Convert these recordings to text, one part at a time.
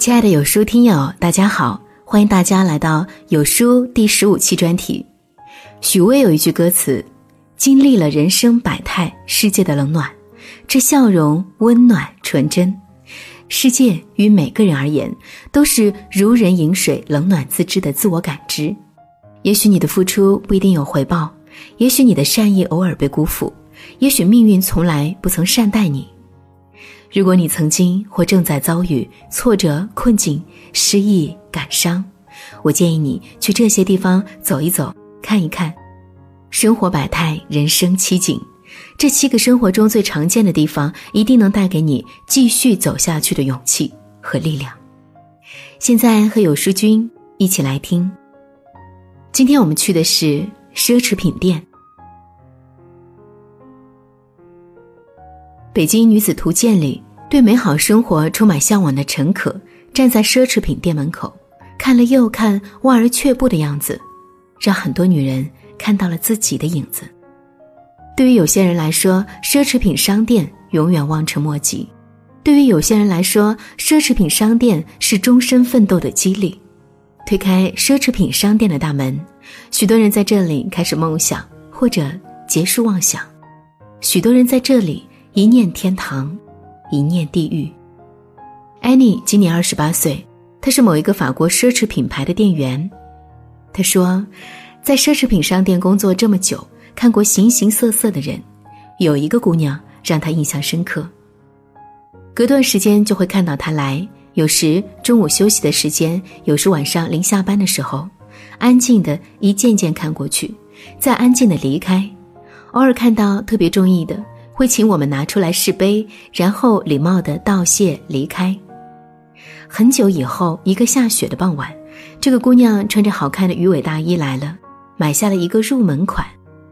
亲爱的有书听友，大家好，欢迎大家来到有书第十五期专题。许巍有一句歌词：“经历了人生百态，世界的冷暖，这笑容温暖纯真。世界于每个人而言，都是如人饮水，冷暖自知的自我感知。也许你的付出不一定有回报，也许你的善意偶尔被辜负，也许命运从来不曾善待你。”如果你曾经或正在遭遇挫折、困境、失意、感伤，我建议你去这些地方走一走、看一看。生活百态，人生七景，这七个生活中最常见的地方，一定能带给你继续走下去的勇气和力量。现在和有书君一起来听。今天我们去的是奢侈品店。《北京女子图鉴》里，对美好生活充满向往的陈可，站在奢侈品店门口，看了又看，望而却步的样子，让很多女人看到了自己的影子。对于有些人来说，奢侈品商店永远望尘莫及；对于有些人来说，奢侈品商店是终身奋斗的激励。推开奢侈品商店的大门，许多人在这里开始梦想，或者结束妄想；许多人在这里。一念天堂，一念地狱。安妮今年二十八岁，她是某一个法国奢侈品牌的店员。她说，在奢侈品商店工作这么久，看过形形色色的人，有一个姑娘让她印象深刻。隔段时间就会看到她来，有时中午休息的时间，有时晚上临下班的时候，安静的一件件看过去，再安静的离开。偶尔看到特别中意的。会请我们拿出来试杯，然后礼貌的道谢离开。很久以后，一个下雪的傍晚，这个姑娘穿着好看的鱼尾大衣来了，买下了一个入门款，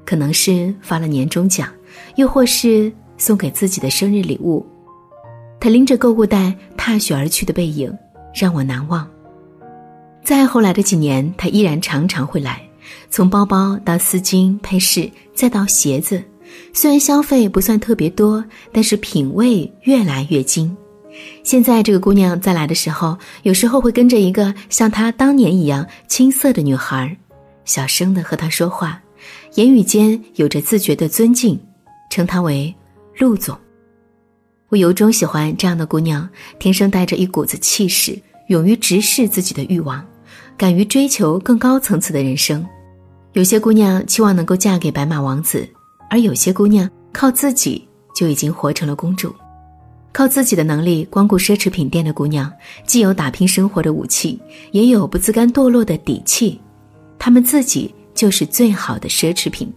可能是发了年终奖，又或是送给自己的生日礼物。她拎着购物袋踏雪而去的背影，让我难忘。再后来的几年，她依然常常会来，从包包到丝巾、配饰，再到鞋子。虽然消费不算特别多，但是品味越来越精。现在这个姑娘再来的时候，有时候会跟着一个像她当年一样青涩的女孩，小声的和她说话，言语间有着自觉的尊敬，称她为陆总。我由衷喜欢这样的姑娘，天生带着一股子气势，勇于直视自己的欲望，敢于追求更高层次的人生。有些姑娘期望能够嫁给白马王子。而有些姑娘靠自己就已经活成了公主，靠自己的能力光顾奢侈品店的姑娘，既有打拼生活的武器，也有不自甘堕落的底气。她们自己就是最好的奢侈品。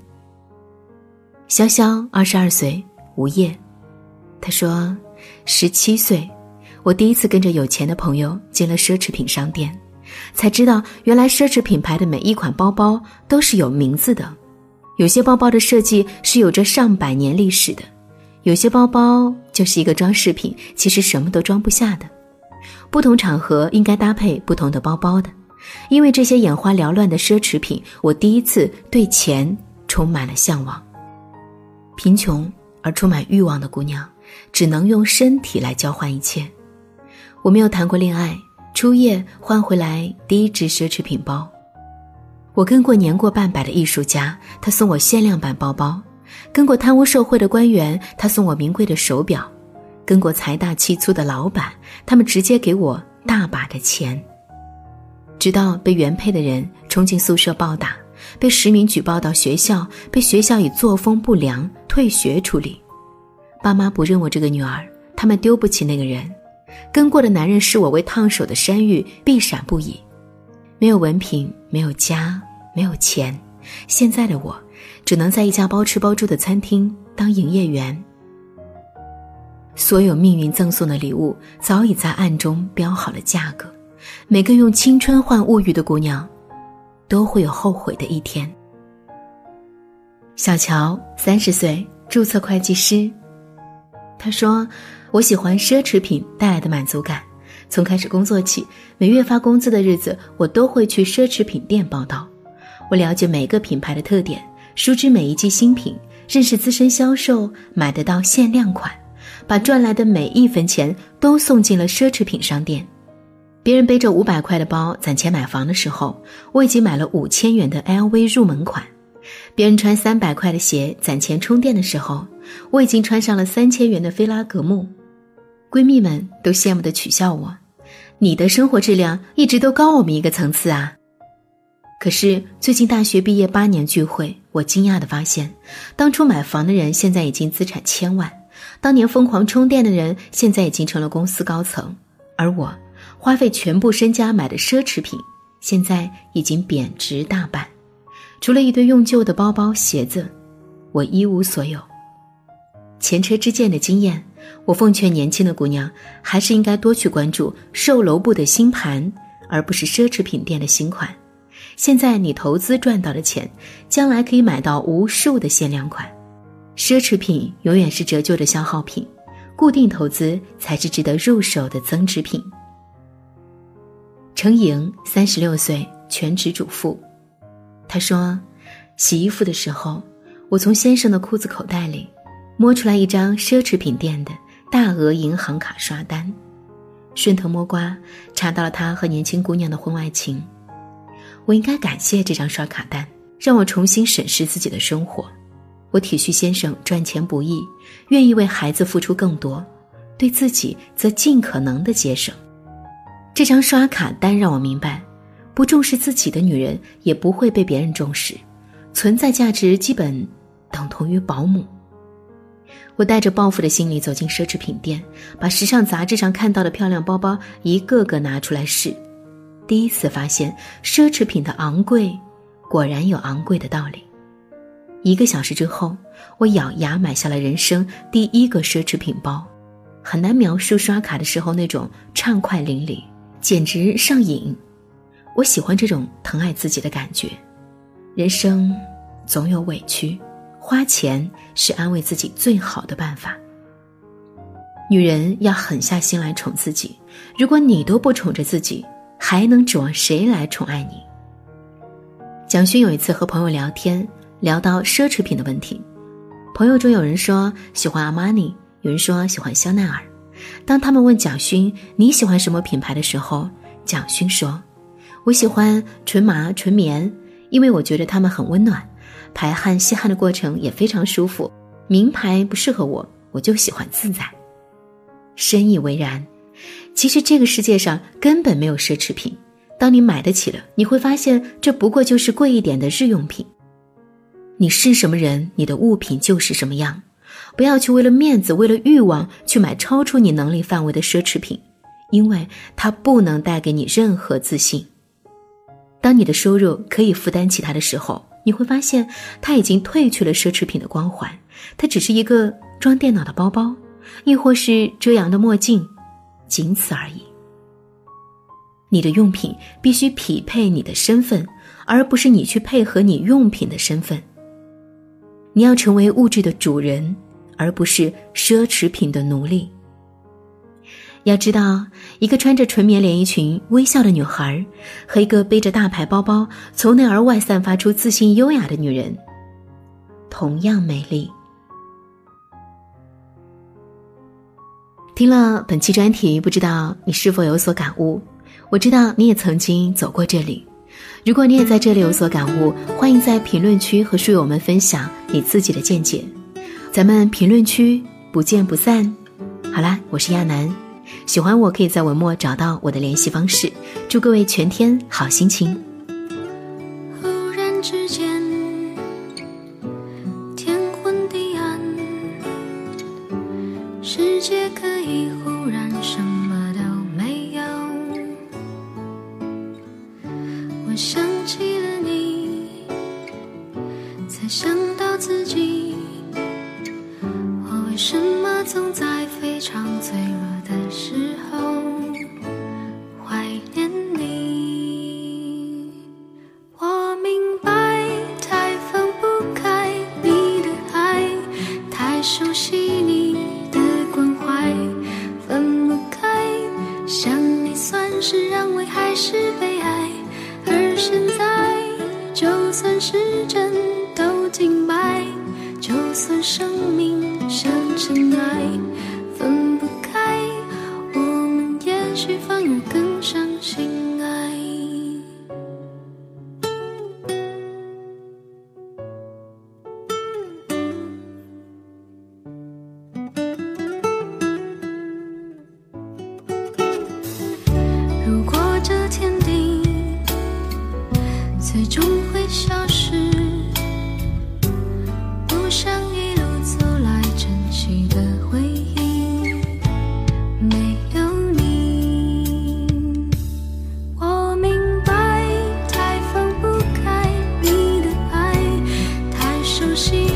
潇潇二十二岁，无业。她说：“十七岁，我第一次跟着有钱的朋友进了奢侈品商店，才知道原来奢侈品牌的每一款包包都是有名字的。”有些包包的设计是有着上百年历史的，有些包包就是一个装饰品，其实什么都装不下的。不同场合应该搭配不同的包包的，因为这些眼花缭乱的奢侈品，我第一次对钱充满了向往。贫穷而充满欲望的姑娘，只能用身体来交换一切。我没有谈过恋爱，初夜换回来第一只奢侈品包。我跟过年过半百的艺术家，他送我限量版包包；跟过贪污受贿的官员，他送我名贵的手表；跟过财大气粗的老板，他们直接给我大把的钱。直到被原配的人冲进宿舍暴打，被实名举报到学校，被学校以作风不良退学处理。爸妈不认我这个女儿，他们丢不起那个人。跟过的男人视我为烫手的山芋，避闪不已。没有文凭，没有家，没有钱，现在的我，只能在一家包吃包住的餐厅当营业员。所有命运赠送的礼物，早已在暗中标好了价格。每个用青春换物欲的姑娘，都会有后悔的一天。小乔三十岁，注册会计师。他说：“我喜欢奢侈品带来的满足感。”从开始工作起，每月发工资的日子，我都会去奢侈品店报道。我了解每个品牌的特点，熟知每一季新品，认识资深销售，买得到限量款，把赚来的每一分钱都送进了奢侈品商店。别人背着五百块的包攒钱买房的时候，我已经买了五千元的 LV 入门款；别人穿三百块的鞋攒钱充电的时候，我已经穿上了三千元的菲拉格慕。闺蜜们都羡慕的取笑我：“你的生活质量一直都高我们一个层次啊！”可是最近大学毕业八年聚会，我惊讶的发现，当初买房的人现在已经资产千万，当年疯狂充电的人现在已经成了公司高层，而我。花费全部身家买的奢侈品，现在已经贬值大半，除了一堆用旧的包包、鞋子，我一无所有。前车之鉴的经验，我奉劝年轻的姑娘，还是应该多去关注售楼部的新盘，而不是奢侈品店的新款。现在你投资赚到的钱，将来可以买到无数的限量款。奢侈品永远是折旧的消耗品，固定投资才是值得入手的增值品。程莹三十六岁，全职主妇。她说：“洗衣服的时候，我从先生的裤子口袋里摸出来一张奢侈品店的大额银行卡刷单，顺藤摸瓜查到了他和年轻姑娘的婚外情。我应该感谢这张刷卡单，让我重新审视自己的生活。我体恤先生赚钱不易，愿意为孩子付出更多，对自己则尽可能的节省。”这张刷卡单让我明白，不重视自己的女人也不会被别人重视，存在价值基本等同于保姆。我带着报复的心理走进奢侈品店，把时尚杂志上看到的漂亮包包一个个拿出来试，第一次发现奢侈品的昂贵，果然有昂贵的道理。一个小时之后，我咬牙买下了人生第一个奢侈品包，很难描述刷卡的时候那种畅快淋漓。简直上瘾，我喜欢这种疼爱自己的感觉。人生总有委屈，花钱是安慰自己最好的办法。女人要狠下心来宠自己，如果你都不宠着自己，还能指望谁来宠爱你？蒋勋有一次和朋友聊天，聊到奢侈品的问题，朋友中有人说喜欢阿玛尼，有人说喜欢香奈儿。当他们问蒋勋你喜欢什么品牌的时候，蒋勋说：“我喜欢纯麻纯棉，因为我觉得它们很温暖，排汗吸汗的过程也非常舒服。名牌不适合我，我就喜欢自在。”深以为然。其实这个世界上根本没有奢侈品，当你买得起了，你会发现这不过就是贵一点的日用品。你是什么人，你的物品就是什么样。不要去为了面子、为了欲望去买超出你能力范围的奢侈品，因为它不能带给你任何自信。当你的收入可以负担起它的时候，你会发现它已经褪去了奢侈品的光环，它只是一个装电脑的包包，亦或是遮阳的墨镜，仅此而已。你的用品必须匹配你的身份，而不是你去配合你用品的身份。你要成为物质的主人。而不是奢侈品的奴隶。要知道，一个穿着纯棉连衣裙微笑的女孩，和一个背着大牌包包从内而外散发出自信优雅的女人，同样美丽。听了本期专题，不知道你是否有所感悟？我知道你也曾经走过这里。如果你也在这里有所感悟，欢迎在评论区和书友们分享你自己的见解。咱们评论区不见不散。好啦，我是亚楠，喜欢我可以在文末找到我的联系方式。祝各位全天好心情。忽然之间，都停摆，就算生命。像尘埃，分不开，我们也许反而更相信。熟悉。